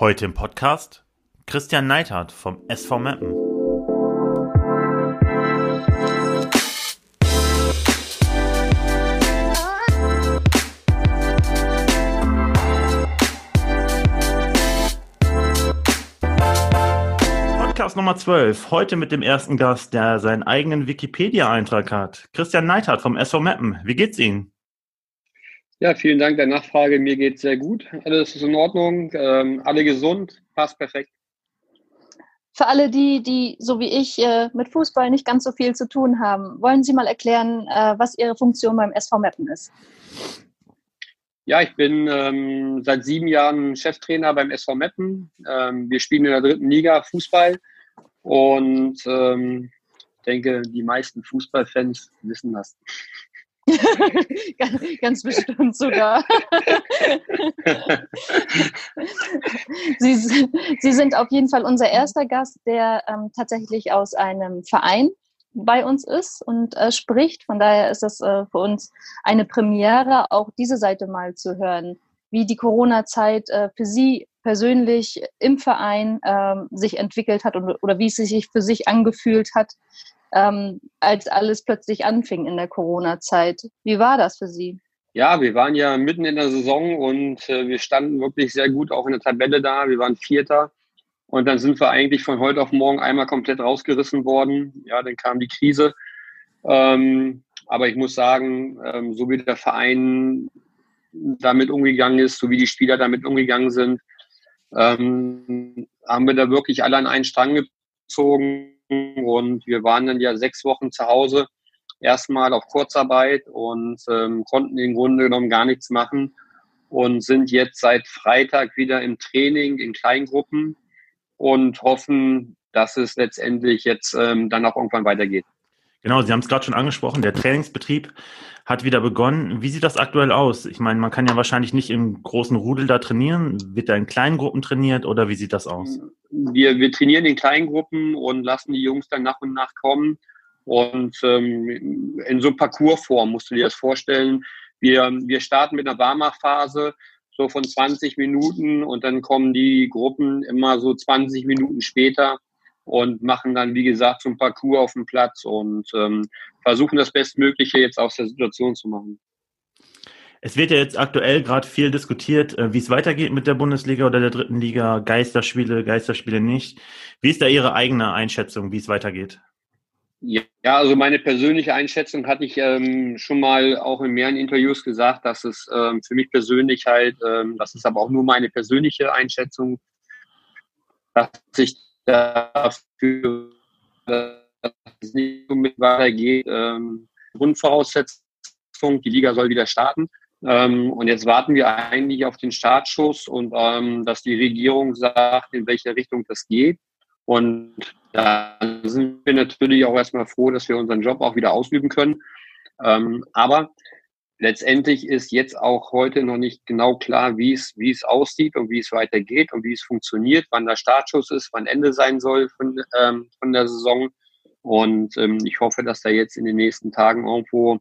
Heute im Podcast Christian Neithardt vom SV Meppen. Podcast Nummer 12. Heute mit dem ersten Gast, der seinen eigenen Wikipedia-Eintrag hat. Christian Neithardt vom SV Meppen. Wie geht's Ihnen? Ja, vielen Dank der Nachfrage. Mir geht sehr gut. Alles ist in Ordnung. Ähm, alle gesund. Passt perfekt. Für alle die, die so wie ich äh, mit Fußball nicht ganz so viel zu tun haben, wollen Sie mal erklären, äh, was Ihre Funktion beim SV Meppen ist? Ja, ich bin ähm, seit sieben Jahren Cheftrainer beim SV Meppen. Ähm, wir spielen in der dritten Liga Fußball und ähm, ich denke, die meisten Fußballfans wissen das. Ganz bestimmt sogar. Sie, Sie, sind auf jeden Fall unser erster Gast, der ähm, tatsächlich aus einem Verein bei uns ist und äh, spricht. Von daher ist es äh, für uns eine Premiere, auch diese Seite mal zu hören, wie die Corona-Zeit äh, für Sie persönlich im Verein ähm, sich entwickelt hat und, oder wie es sich für sich angefühlt hat, ähm, als alles plötzlich anfing in der Corona-Zeit. Wie war das für Sie? Ja, wir waren ja mitten in der Saison und äh, wir standen wirklich sehr gut auch in der Tabelle da. Wir waren Vierter. Und dann sind wir eigentlich von heute auf morgen einmal komplett rausgerissen worden. Ja, dann kam die Krise. Ähm, aber ich muss sagen, ähm, so wie der Verein damit umgegangen ist, so wie die Spieler damit umgegangen sind, ähm, haben wir da wirklich alle an einen Strang gezogen und wir waren dann ja sechs Wochen zu Hause, erstmal auf Kurzarbeit und ähm, konnten im Grunde genommen gar nichts machen und sind jetzt seit Freitag wieder im Training in Kleingruppen und hoffen, dass es letztendlich jetzt ähm, dann auch irgendwann weitergeht. Genau, Sie haben es gerade schon angesprochen, der Trainingsbetrieb hat wieder begonnen. Wie sieht das aktuell aus? Ich meine, man kann ja wahrscheinlich nicht im großen Rudel da trainieren. Wird da in kleinen Gruppen trainiert oder wie sieht das aus? Wir, wir trainieren in kleinen Gruppen und lassen die Jungs dann nach und nach kommen. Und ähm, in so Parcoursform musst du dir das vorstellen. Wir, wir starten mit einer Warmachphase so von 20 Minuten und dann kommen die Gruppen immer so 20 Minuten später und machen dann, wie gesagt, so ein Parcours auf dem Platz und ähm, versuchen das Bestmögliche jetzt aus der Situation zu machen. Es wird ja jetzt aktuell gerade viel diskutiert, äh, wie es weitergeht mit der Bundesliga oder der dritten Liga, Geisterspiele, Geisterspiele nicht. Wie ist da Ihre eigene Einschätzung, wie es weitergeht? Ja, also meine persönliche Einschätzung hatte ich ähm, schon mal auch in mehreren Interviews gesagt, dass es ähm, für mich persönlich halt, ähm, das ist aber auch nur meine persönliche Einschätzung, dass ich dafür, dass es nicht mit weitergeht. Ähm, Grundvoraussetzung, die Liga soll wieder starten. Ähm, und jetzt warten wir eigentlich auf den Startschuss und ähm, dass die Regierung sagt, in welche Richtung das geht. Und da sind wir natürlich auch erstmal froh, dass wir unseren Job auch wieder ausüben können. Ähm, aber letztendlich ist jetzt auch heute noch nicht genau klar, wie es, wie es aussieht und wie es weitergeht und wie es funktioniert, wann der Startschuss ist, wann Ende sein soll von, ähm, von der Saison. Und ähm, ich hoffe, dass da jetzt in den nächsten Tagen irgendwo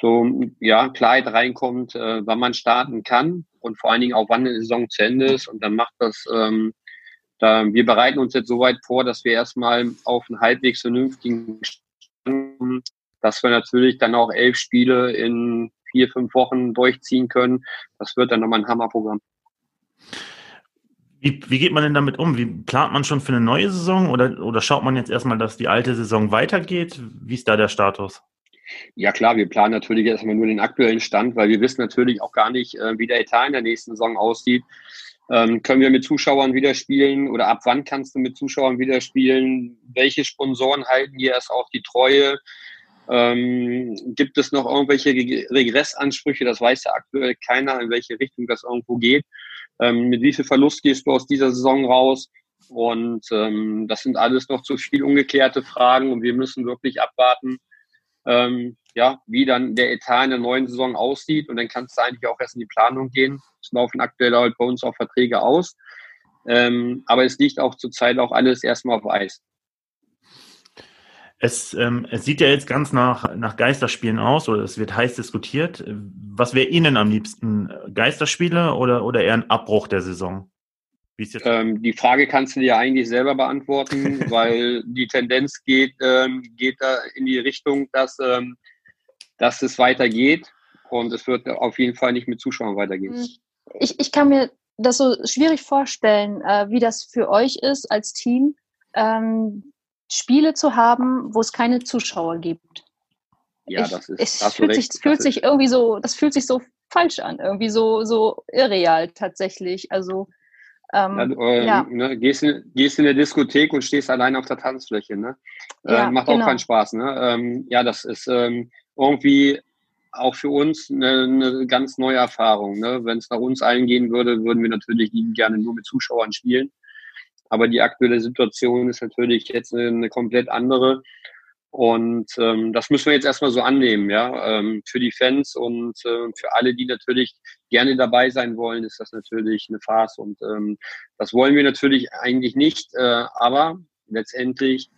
so ja, Klarheit reinkommt, äh, wann man starten kann und vor allen Dingen auch wann die Saison zu Ende ist. Und dann macht das, ähm, da, wir bereiten uns jetzt soweit vor, dass wir erstmal auf einen halbwegs vernünftigen dass wir natürlich dann auch elf Spiele in vier, fünf Wochen durchziehen können. Das wird dann nochmal ein Hammerprogramm. Wie, wie geht man denn damit um? Wie plant man schon für eine neue Saison oder, oder schaut man jetzt erstmal, dass die alte Saison weitergeht? Wie ist da der Status? Ja klar, wir planen natürlich erstmal nur den aktuellen Stand, weil wir wissen natürlich auch gar nicht, äh, wie der Etat in der nächsten Saison aussieht. Ähm, können wir mit Zuschauern wieder spielen oder ab wann kannst du mit Zuschauern wieder spielen? Welche Sponsoren halten hier erst auch die Treue? Ähm, gibt es noch irgendwelche Regressansprüche? Das weiß ja aktuell keiner, in welche Richtung das irgendwo geht. Ähm, mit wie viel Verlust gehst du aus dieser Saison raus? Und ähm, das sind alles noch zu viel ungeklärte Fragen und wir müssen wirklich abwarten, ähm, ja, wie dann der Etat in der neuen Saison aussieht. Und dann kannst du eigentlich auch erst in die Planung gehen. Es laufen aktuell halt bei uns auch Verträge aus. Ähm, aber es liegt auch zurzeit auch alles erstmal auf Eis. Es, ähm, es sieht ja jetzt ganz nach, nach Geisterspielen aus oder es wird heiß diskutiert. Was wäre Ihnen am liebsten? Geisterspiele oder, oder eher ein Abbruch der Saison? Ähm, die Frage kannst du dir eigentlich selber beantworten, weil die Tendenz geht, ähm, geht da in die Richtung, dass, ähm, dass es weitergeht und es wird auf jeden Fall nicht mit Zuschauern weitergehen. Hm. Ich, ich kann mir das so schwierig vorstellen, äh, wie das für euch ist als Team, ähm, Spiele zu haben, wo es keine Zuschauer gibt. Ja, ich, das ist. Es fühlt, sich, fühlt sich irgendwie so, das fühlt sich so falsch an, irgendwie so, so irreal tatsächlich. Also ähm, ja, du, äh, ja. Ne, gehst, in, gehst in der Diskothek und stehst allein auf der Tanzfläche. Ne? Äh, ja, macht genau. auch keinen Spaß. Ne? Ähm, ja, das ist ähm, irgendwie auch für uns eine, eine ganz neue Erfahrung. Ne? Wenn es nach uns allen gehen würde, würden wir natürlich gerne nur mit Zuschauern spielen. Aber die aktuelle Situation ist natürlich jetzt eine, komplett andere. Und ähm, das müssen wir jetzt erstmal so annehmen, ja. Ähm, für die Fans und äh, für alle, die natürlich gerne dabei sein wollen, ist das natürlich eine Farce. Und ähm, das wollen wir natürlich eigentlich nicht. Äh, aber letztendlich,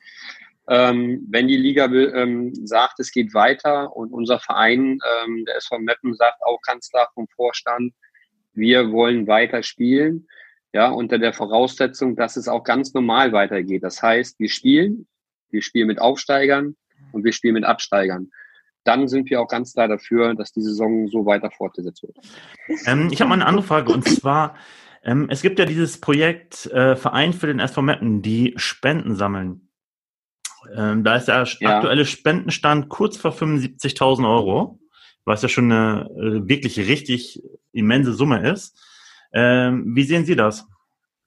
ähm, wenn die Liga ähm, sagt, es geht weiter und unser Verein, ähm, der SV Meppen, sagt auch ganz klar vom Vorstand, wir wollen weiter spielen, ja, unter der Voraussetzung, dass es auch ganz normal weitergeht. Das heißt, wir spielen, wir spielen mit Aufsteigern und wir spielen mit Absteigern. Dann sind wir auch ganz klar dafür, dass die Saison so weiter fortgesetzt wird. Ähm, ich habe mal eine andere Frage und zwar, ähm, es gibt ja dieses Projekt äh, Verein für den SV Meppen, die Spenden sammeln. Ähm, da ist der ja. aktuelle Spendenstand kurz vor 75.000 Euro, was ja schon eine äh, wirklich richtig immense Summe ist. Ähm, wie sehen Sie das?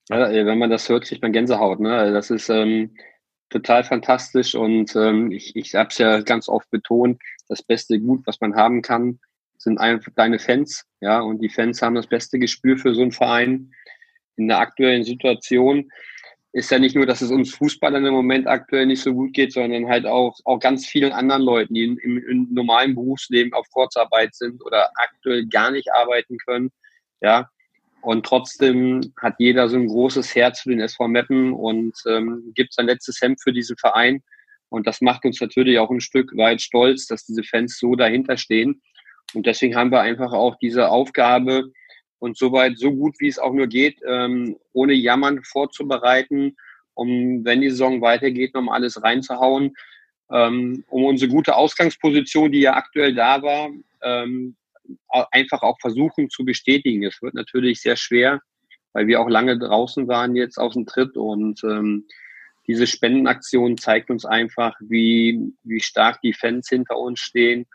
Wenn man das hört, kriegt man Gänsehaut. Ne? Das ist ähm, total fantastisch und ähm, ich, ich habe es ja ganz oft betont, das beste Gut, was man haben kann, sind einfach deine Fans. Ja, und die Fans haben das beste Gespür für so einen Verein. In der aktuellen Situation ist ja nicht nur, dass es uns Fußballern im Moment aktuell nicht so gut geht, sondern halt auch, auch ganz vielen anderen Leuten, die im, im normalen Berufsleben auf Kurzarbeit sind oder aktuell gar nicht arbeiten können. Ja, und trotzdem hat jeder so ein großes Herz für den SV Meppen und ähm, gibt sein letztes Hemd für diesen Verein. Und das macht uns natürlich auch ein Stück weit stolz, dass diese Fans so dahinter stehen. Und deswegen haben wir einfach auch diese Aufgabe, und soweit so gut wie es auch nur geht, ähm, ohne Jammern vorzubereiten, um, wenn die Saison weitergeht, noch alles reinzuhauen, ähm, um unsere gute Ausgangsposition, die ja aktuell da war, ähm, einfach auch versuchen zu bestätigen. Es wird natürlich sehr schwer, weil wir auch lange draußen waren jetzt aus dem Tritt und ähm, diese Spendenaktion zeigt uns einfach, wie, wie stark die Fans hinter uns stehen.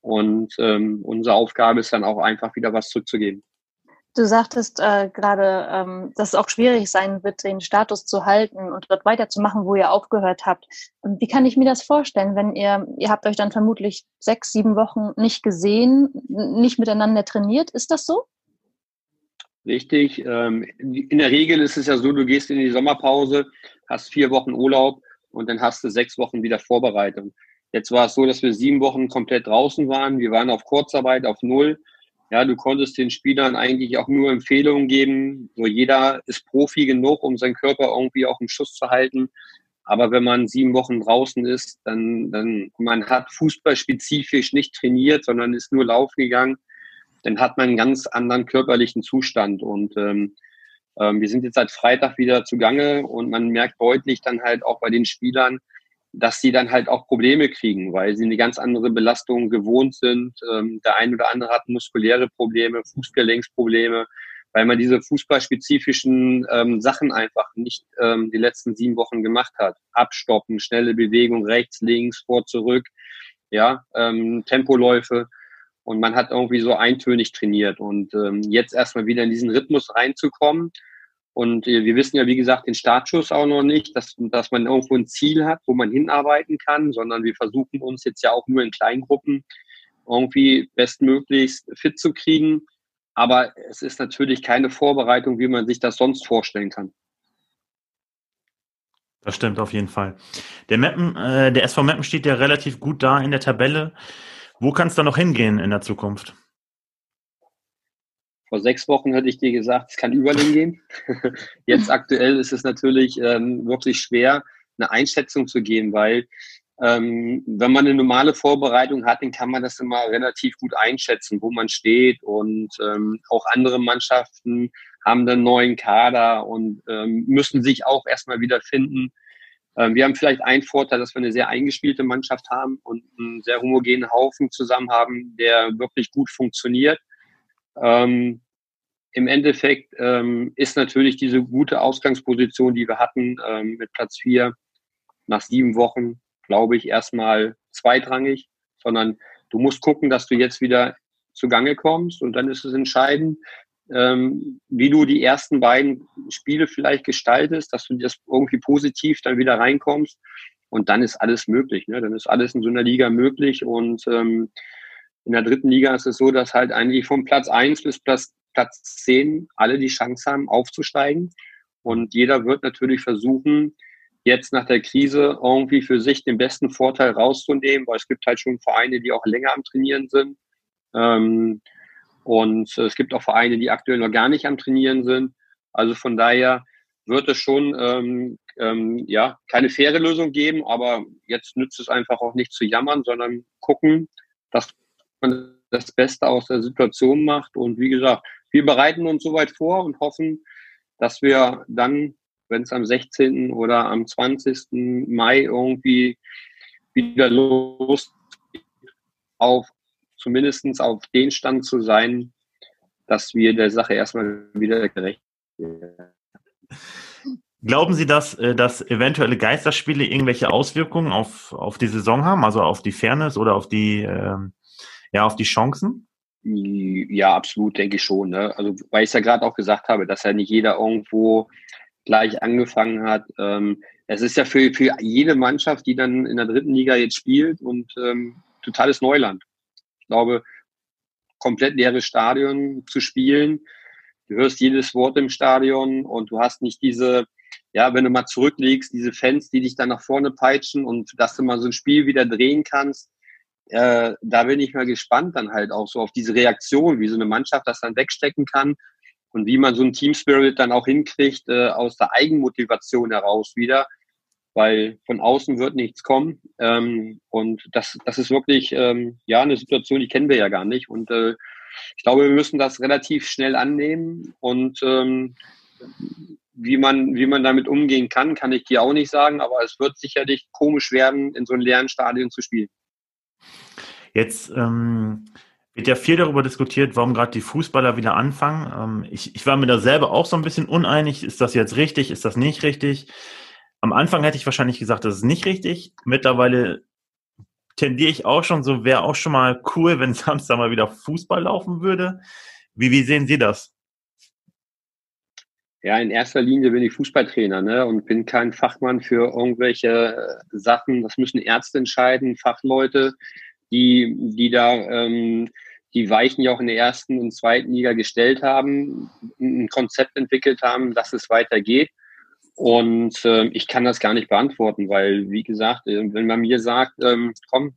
Und ähm, unsere Aufgabe ist dann auch einfach wieder was zurückzugeben. Du sagtest äh, gerade, ähm, dass es auch schwierig sein wird, den Status zu halten und dort weiterzumachen, wo ihr aufgehört habt. Wie kann ich mir das vorstellen, wenn ihr, ihr habt euch dann vermutlich sechs, sieben Wochen nicht gesehen, nicht miteinander trainiert? Ist das so? Richtig. Ähm, in der Regel ist es ja so, du gehst in die Sommerpause, hast vier Wochen Urlaub und dann hast du sechs Wochen wieder Vorbereitung. Jetzt war es so, dass wir sieben Wochen komplett draußen waren. Wir waren auf Kurzarbeit, auf Null ja, du konntest den Spielern eigentlich auch nur Empfehlungen geben. So jeder ist Profi genug, um seinen Körper irgendwie auch im Schuss zu halten. Aber wenn man sieben Wochen draußen ist, dann, dann man hat fußballspezifisch nicht trainiert, sondern ist nur laufen gegangen, dann hat man einen ganz anderen körperlichen Zustand. Und ähm, ähm, wir sind jetzt seit Freitag wieder zugange und man merkt deutlich dann halt auch bei den Spielern, dass sie dann halt auch Probleme kriegen, weil sie eine ganz andere Belastung gewohnt sind. Ähm, der eine oder andere hat muskuläre Probleme, Fußgelenksprobleme, weil man diese fußballspezifischen ähm, Sachen einfach nicht ähm, die letzten sieben Wochen gemacht hat. Abstoppen, schnelle Bewegung, rechts, links, vor, zurück, ja, ähm, Tempoläufe. Und man hat irgendwie so eintönig trainiert. Und ähm, jetzt erstmal wieder in diesen Rhythmus reinzukommen, und äh, wir wissen ja, wie gesagt, den Startschuss auch noch nicht, dass, dass man irgendwo ein Ziel hat, wo man hinarbeiten kann, sondern wir versuchen uns jetzt ja auch nur in Kleingruppen irgendwie bestmöglichst fit zu kriegen. Aber es ist natürlich keine Vorbereitung, wie man sich das sonst vorstellen kann. Das stimmt auf jeden Fall. Der Mappen, äh, der SV Mappen steht ja relativ gut da in der Tabelle. Wo kann es da noch hingehen in der Zukunft? Vor sechs Wochen hätte ich dir gesagt, es kann überall hingehen. Jetzt aktuell ist es natürlich ähm, wirklich schwer, eine Einschätzung zu geben, weil ähm, wenn man eine normale Vorbereitung hat, dann kann man das immer relativ gut einschätzen, wo man steht und ähm, auch andere Mannschaften haben einen neuen Kader und ähm, müssen sich auch erstmal wieder finden. Ähm, wir haben vielleicht einen Vorteil, dass wir eine sehr eingespielte Mannschaft haben und einen sehr homogenen Haufen zusammen haben, der wirklich gut funktioniert. Ähm, Im Endeffekt ähm, ist natürlich diese gute Ausgangsposition, die wir hatten ähm, mit Platz vier nach sieben Wochen, glaube ich, erstmal zweitrangig, sondern du musst gucken, dass du jetzt wieder zugange kommst und dann ist es entscheidend, ähm, wie du die ersten beiden Spiele vielleicht gestaltest, dass du das irgendwie positiv dann wieder reinkommst und dann ist alles möglich. Ne? Dann ist alles in so einer Liga möglich und ähm, in der dritten Liga ist es so, dass halt eigentlich von Platz eins bis Platz, Platz zehn alle die Chance haben, aufzusteigen. Und jeder wird natürlich versuchen, jetzt nach der Krise irgendwie für sich den besten Vorteil rauszunehmen, weil es gibt halt schon Vereine, die auch länger am Trainieren sind. Ähm, und es gibt auch Vereine, die aktuell noch gar nicht am Trainieren sind. Also von daher wird es schon ähm, ähm, ja keine faire Lösung geben, aber jetzt nützt es einfach auch nicht zu jammern, sondern gucken, dass man das Beste aus der Situation macht. Und wie gesagt, wir bereiten uns soweit vor und hoffen, dass wir dann, wenn es am 16. oder am 20. Mai irgendwie wieder los auf zumindest auf den Stand zu sein, dass wir der Sache erstmal wieder gerecht werden. Glauben Sie, dass, äh, dass eventuelle Geisterspiele irgendwelche Auswirkungen auf, auf die Saison haben, also auf die Fairness oder auf die, ähm, ja, auf die Chancen? Ja, absolut, denke ich schon. Ne? Also, weil ich es ja gerade auch gesagt habe, dass ja nicht jeder irgendwo gleich angefangen hat. Ähm, es ist ja für, für jede Mannschaft, die dann in der dritten Liga jetzt spielt und ähm, totales Neuland glaube, komplett leere Stadion zu spielen. Du hörst jedes Wort im Stadion und du hast nicht diese, ja, wenn du mal zurücklegst, diese Fans, die dich dann nach vorne peitschen und dass du mal so ein Spiel wieder drehen kannst. Äh, da bin ich mal gespannt dann halt auch so auf diese Reaktion, wie so eine Mannschaft das dann wegstecken kann und wie man so einen Team Spirit dann auch hinkriegt äh, aus der Eigenmotivation heraus wieder, weil von außen wird nichts kommen. Ähm, und das, das ist wirklich ähm, ja eine Situation, die kennen wir ja gar nicht. Und äh, ich glaube, wir müssen das relativ schnell annehmen. Und ähm, wie man, wie man damit umgehen kann, kann ich dir auch nicht sagen, aber es wird sicherlich komisch werden, in so einem leeren Stadion zu spielen. Jetzt ähm, wird ja viel darüber diskutiert, warum gerade die Fußballer wieder anfangen. Ähm, ich, ich war mir da selber auch so ein bisschen uneinig. Ist das jetzt richtig? Ist das nicht richtig? Am Anfang hätte ich wahrscheinlich gesagt, das ist nicht richtig. Mittlerweile tendiere ich auch schon so, wäre auch schon mal cool, wenn Samstag mal wieder Fußball laufen würde. Wie, wie sehen Sie das? Ja, in erster Linie bin ich Fußballtrainer ne, und bin kein Fachmann für irgendwelche äh, Sachen. Das müssen Ärzte entscheiden, Fachleute, die, die da ähm, die Weichen ja auch in der ersten und zweiten Liga gestellt haben, ein Konzept entwickelt haben, dass es weitergeht. Und äh, ich kann das gar nicht beantworten, weil, wie gesagt, äh, wenn man mir sagt, ähm, komm,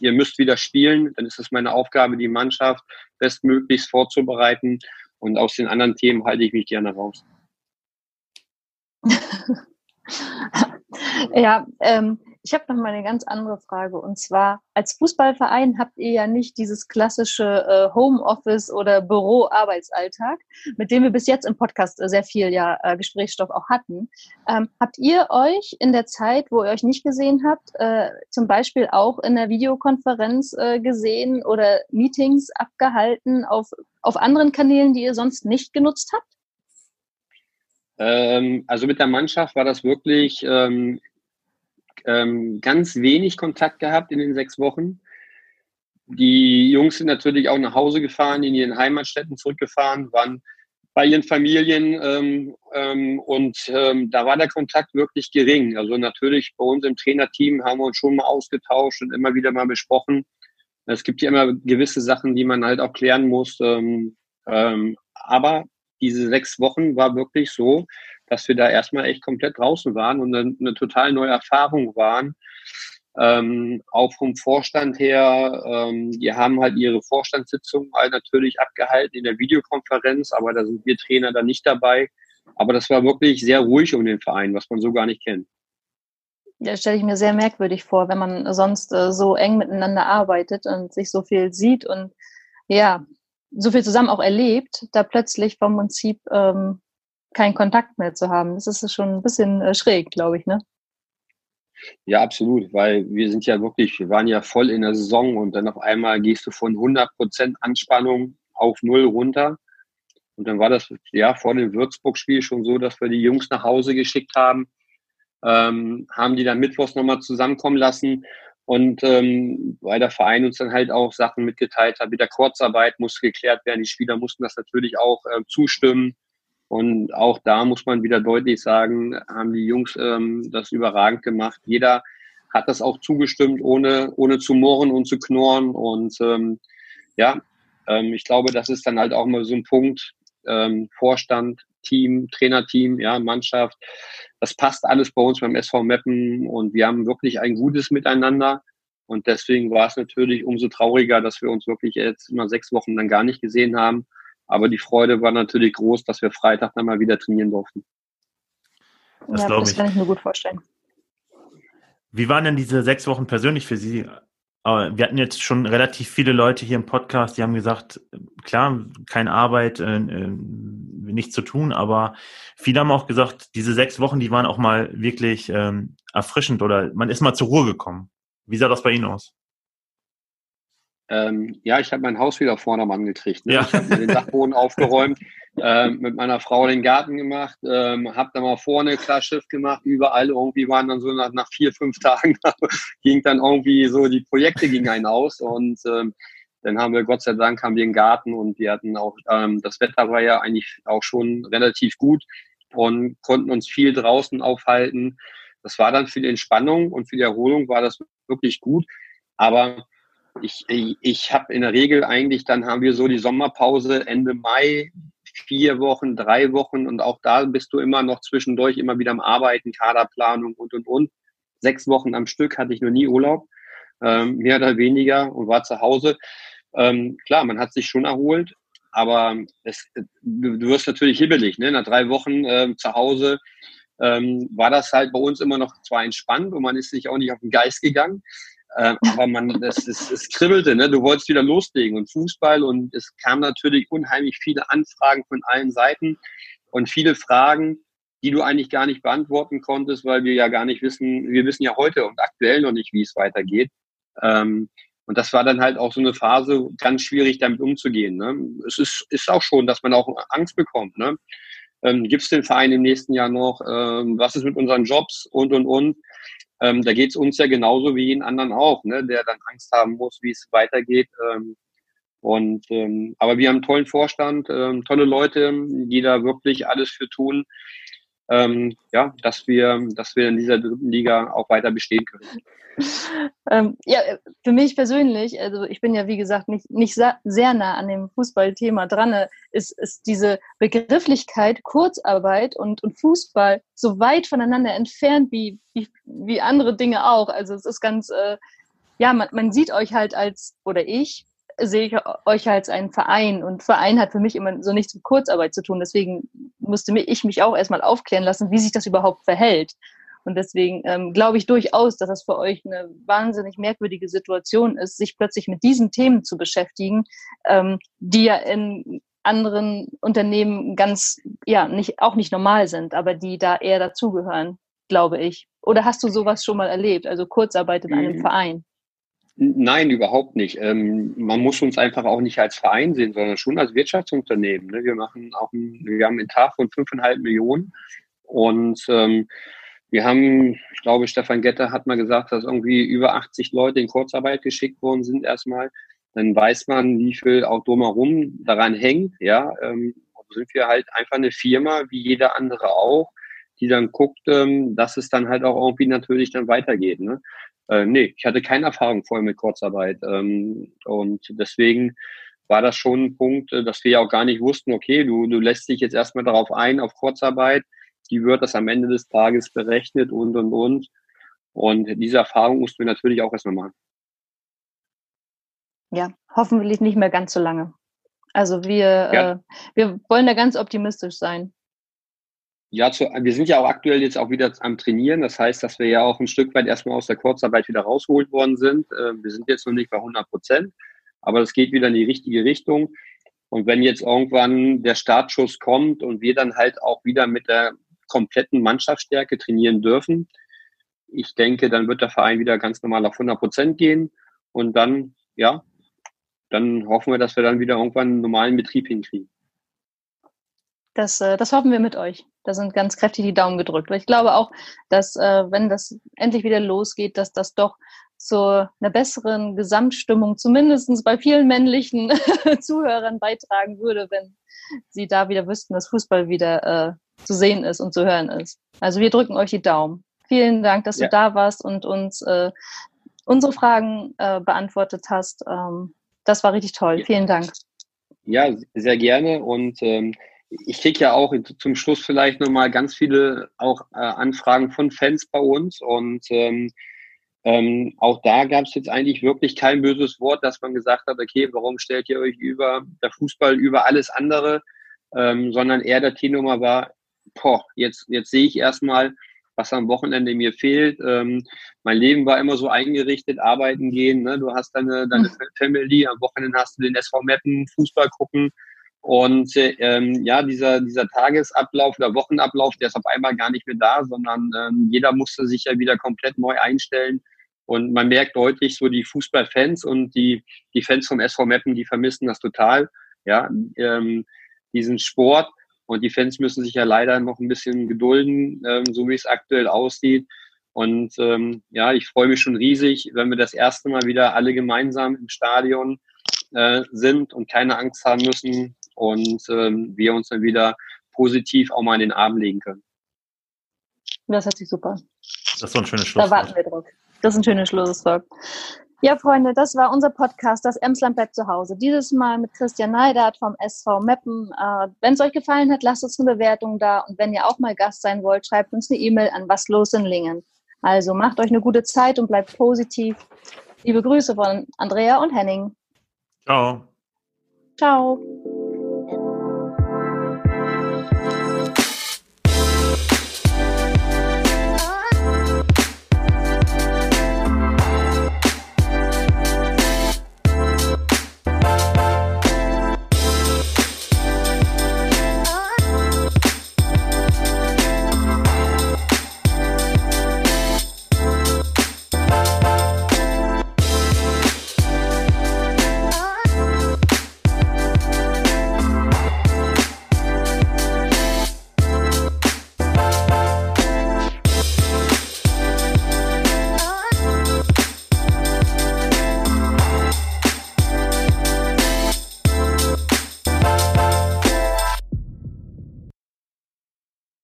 ihr müsst wieder spielen, dann ist es meine Aufgabe, die Mannschaft bestmöglichst vorzubereiten. Und aus den anderen Themen halte ich mich gerne raus. ja, ähm, ich habe noch mal eine ganz andere Frage. Und zwar, als Fußballverein habt ihr ja nicht dieses klassische äh, Homeoffice oder Büro-Arbeitsalltag, mit dem wir bis jetzt im Podcast äh, sehr viel ja äh, Gesprächsstoff auch hatten. Ähm, habt ihr euch in der Zeit, wo ihr euch nicht gesehen habt, äh, zum Beispiel auch in der Videokonferenz äh, gesehen oder Meetings abgehalten auf, auf anderen Kanälen, die ihr sonst nicht genutzt habt? Ähm, also mit der Mannschaft war das wirklich ähm, ähm, ganz wenig Kontakt gehabt in den sechs Wochen. Die Jungs sind natürlich auch nach Hause gefahren, in ihren Heimatstädten zurückgefahren, waren bei ihren Familien ähm, ähm, und ähm, da war der Kontakt wirklich gering. Also natürlich bei uns im Trainerteam haben wir uns schon mal ausgetauscht und immer wieder mal besprochen. Es gibt ja immer gewisse Sachen, die man halt auch klären muss. Aber diese sechs Wochen war wirklich so, dass wir da erstmal echt komplett draußen waren und eine, eine total neue Erfahrung waren. Ähm, auch vom Vorstand her, ähm, die haben halt ihre Vorstandssitzung halt natürlich abgehalten in der Videokonferenz, aber da sind wir Trainer dann nicht dabei. Aber das war wirklich sehr ruhig um den Verein, was man so gar nicht kennt. Ja, stelle ich mir sehr merkwürdig vor, wenn man sonst äh, so eng miteinander arbeitet und sich so viel sieht und ja, so viel zusammen auch erlebt, da plötzlich vom Prinzip ähm, keinen Kontakt mehr zu haben. Das ist schon ein bisschen äh, schräg, glaube ich, ne? Ja, absolut, weil wir sind ja wirklich, wir waren ja voll in der Saison und dann auf einmal gehst du von 100 Prozent Anspannung auf Null runter. Und dann war das ja vor dem Würzburg-Spiel schon so, dass wir die Jungs nach Hause geschickt haben, ähm, haben die dann mittwochs nochmal zusammenkommen lassen und ähm, weil der Verein uns dann halt auch Sachen mitgeteilt hat, mit der Kurzarbeit musste geklärt werden. Die Spieler mussten das natürlich auch äh, zustimmen. Und auch da muss man wieder deutlich sagen, haben die Jungs ähm, das überragend gemacht. Jeder hat das auch zugestimmt, ohne, ohne zu murren und zu knurren. Und ähm, ja, ähm, ich glaube, das ist dann halt auch mal so ein Punkt, ähm, Vorstand, Team, Trainerteam, ja, Mannschaft. Das passt alles bei uns beim SV Meppen und wir haben wirklich ein gutes Miteinander. Und deswegen war es natürlich umso trauriger, dass wir uns wirklich jetzt immer sechs Wochen dann gar nicht gesehen haben. Aber die Freude war natürlich groß, dass wir Freitag dann mal wieder trainieren durften. Das, ja, das kann ich mir gut vorstellen. Wie waren denn diese sechs Wochen persönlich für Sie? Wir hatten jetzt schon relativ viele Leute hier im Podcast, die haben gesagt, klar, keine Arbeit, äh, äh, nichts zu tun, aber viele haben auch gesagt, diese sechs Wochen, die waren auch mal wirklich ähm, erfrischend oder man ist mal zur Ruhe gekommen. Wie sah das bei Ihnen aus? Ähm, ja, ich habe mein Haus wieder vorne am Mann gekriegt. Ne? Ja. Ich habe den Dachboden aufgeräumt, ähm, mit meiner Frau den Garten gemacht, ähm, habe dann mal vorne klar Schiff gemacht, überall irgendwie waren dann so nach, nach vier, fünf Tagen ging dann irgendwie so, die Projekte gingen einen aus und ähm, dann haben wir Gott sei Dank haben wir einen Garten und wir hatten auch, ähm, das Wetter war ja eigentlich auch schon relativ gut und konnten uns viel draußen aufhalten. Das war dann für die Entspannung und für die Erholung war das wirklich gut. Aber ich, ich, habe in der Regel eigentlich, dann haben wir so die Sommerpause Ende Mai, vier Wochen, drei Wochen und auch da bist du immer noch zwischendurch immer wieder am Arbeiten, Kaderplanung und und und. Sechs Wochen am Stück hatte ich noch nie Urlaub, ähm, mehr oder weniger und war zu Hause. Ähm, klar, man hat sich schon erholt, aber es, du, du wirst natürlich hibbelig. Ne? Nach drei Wochen äh, zu Hause ähm, war das halt bei uns immer noch zwar entspannt und man ist sich auch nicht auf den Geist gegangen, äh, aber man, es, es, es kribbelte, ne? du wolltest wieder loslegen und Fußball und es kamen natürlich unheimlich viele Anfragen von allen Seiten und viele Fragen, die du eigentlich gar nicht beantworten konntest, weil wir ja gar nicht wissen, wir wissen ja heute und aktuell noch nicht, wie es weitergeht. Ähm, und das war dann halt auch so eine Phase, ganz schwierig damit umzugehen. Ne? Es ist, ist auch schon, dass man auch Angst bekommt. Ne? Ähm, Gibt es den Verein im nächsten Jahr noch? Ähm, was ist mit unseren Jobs? Und, und, und. Ähm, da geht es uns ja genauso wie jeden anderen auch, ne? der dann Angst haben muss, wie es weitergeht. Ähm, und ähm, aber wir haben einen tollen Vorstand, ähm, tolle Leute, die da wirklich alles für tun, ähm, ja, dass wir, dass wir in dieser dritten Liga auch weiter bestehen können. Ähm, ja, für mich persönlich, also ich bin ja wie gesagt nicht, nicht sehr nah an dem Fußballthema dran, ist, ist diese Begrifflichkeit Kurzarbeit und, und Fußball so weit voneinander entfernt wie, wie, wie andere Dinge auch. Also es ist ganz, äh, ja, man, man sieht euch halt als, oder ich sehe ich euch als einen Verein und Verein hat für mich immer so nichts mit Kurzarbeit zu tun. Deswegen musste ich mich auch erstmal aufklären lassen, wie sich das überhaupt verhält. Und deswegen ähm, glaube ich durchaus, dass das für euch eine wahnsinnig merkwürdige Situation ist, sich plötzlich mit diesen Themen zu beschäftigen, ähm, die ja in anderen Unternehmen ganz, ja, nicht, auch nicht normal sind, aber die da eher dazugehören, glaube ich. Oder hast du sowas schon mal erlebt, also Kurzarbeit in einem mhm. Verein? Nein, überhaupt nicht. Ähm, man muss uns einfach auch nicht als Verein sehen, sondern schon als Wirtschaftsunternehmen. Ne? Wir machen auch ein, wir haben einen Tag von fünfeinhalb Millionen und ähm, wir haben, ich glaube, Stefan Getter hat mal gesagt, dass irgendwie über 80 Leute in Kurzarbeit geschickt worden sind erstmal. Dann weiß man, wie viel auch drumherum daran hängt. Ja, ähm, sind wir halt einfach eine Firma, wie jeder andere auch, die dann guckt, ähm, dass es dann halt auch irgendwie natürlich dann weitergeht. Ne? Äh, nee, ich hatte keine Erfahrung vorher mit Kurzarbeit. Ähm, und deswegen war das schon ein Punkt, äh, dass wir ja auch gar nicht wussten, okay, du, du lässt dich jetzt erstmal darauf ein, auf Kurzarbeit, wie wird das am Ende des Tages berechnet und, und, und. Und diese Erfahrung mussten wir natürlich auch erstmal machen. Ja, hoffentlich nicht mehr ganz so lange. Also wir, ja. äh, wir wollen da ganz optimistisch sein. Ja, zu, wir sind ja auch aktuell jetzt auch wieder am Trainieren. Das heißt, dass wir ja auch ein Stück weit erstmal aus der Kurzarbeit wieder rausgeholt worden sind. Äh, wir sind jetzt noch nicht bei 100 Prozent, aber das geht wieder in die richtige Richtung. Und wenn jetzt irgendwann der Startschuss kommt und wir dann halt auch wieder mit der kompletten Mannschaftsstärke trainieren dürfen, ich denke, dann wird der Verein wieder ganz normal auf 100 Prozent gehen und dann, ja, dann hoffen wir, dass wir dann wieder irgendwann einen normalen Betrieb hinkriegen. Das, äh, das hoffen wir mit euch. Da sind ganz kräftig die Daumen gedrückt. Weil ich glaube auch, dass äh, wenn das endlich wieder losgeht, dass das doch zu einer besseren Gesamtstimmung, zumindest bei vielen männlichen Zuhörern beitragen würde, wenn sie da wieder wüssten, dass Fußball wieder äh, zu sehen ist und zu hören ist. Also wir drücken euch die Daumen. Vielen Dank, dass ja. du da warst und uns äh, unsere Fragen äh, beantwortet hast. Ähm, das war richtig toll. Ja. Vielen Dank. Ja, sehr gerne. Und ähm, ich kriege ja auch zum Schluss vielleicht nochmal ganz viele auch äh, Anfragen von Fans bei uns. Und ähm, ähm, auch da gab es jetzt eigentlich wirklich kein böses Wort, dass man gesagt hat, okay, warum stellt ihr euch über der Fußball über alles andere, ähm, sondern eher der T-Nummer war, boah, jetzt, jetzt sehe ich erstmal, was am Wochenende mir fehlt. Ähm, mein Leben war immer so eingerichtet, arbeiten gehen, ne? du hast deine, deine mhm. Family, am Wochenende hast du den SV Meppen, Fußball gucken. Und ähm, ja, dieser, dieser Tagesablauf oder Wochenablauf, der ist auf einmal gar nicht mehr da, sondern ähm, jeder musste sich ja wieder komplett neu einstellen. Und man merkt deutlich so die Fußballfans und die, die Fans vom SV Meppen, die vermissen das total. Ja, ähm, diesen Sport. Und die Fans müssen sich ja leider noch ein bisschen gedulden, ähm, so wie es aktuell aussieht. Und ähm, ja, ich freue mich schon riesig, wenn wir das erste Mal wieder alle gemeinsam im Stadion äh, sind und keine Angst haben müssen und ähm, wir uns dann wieder positiv auch mal in den Arm legen können. Das hört sich super. Das ist so ein schönes Schlusswort. Da warten wir drauf. Das ist ein schönes Schlusswort. Ja, Freunde, das war unser Podcast, das Emsland bleibt zu Hause. Dieses Mal mit Christian Neidert vom SV Meppen. Äh, wenn es euch gefallen hat, lasst uns eine Bewertung da. Und wenn ihr auch mal Gast sein wollt, schreibt uns eine E-Mail an was los in Lingen. Also macht euch eine gute Zeit und bleibt positiv. Liebe Grüße von Andrea und Henning. Ciao. Ciao.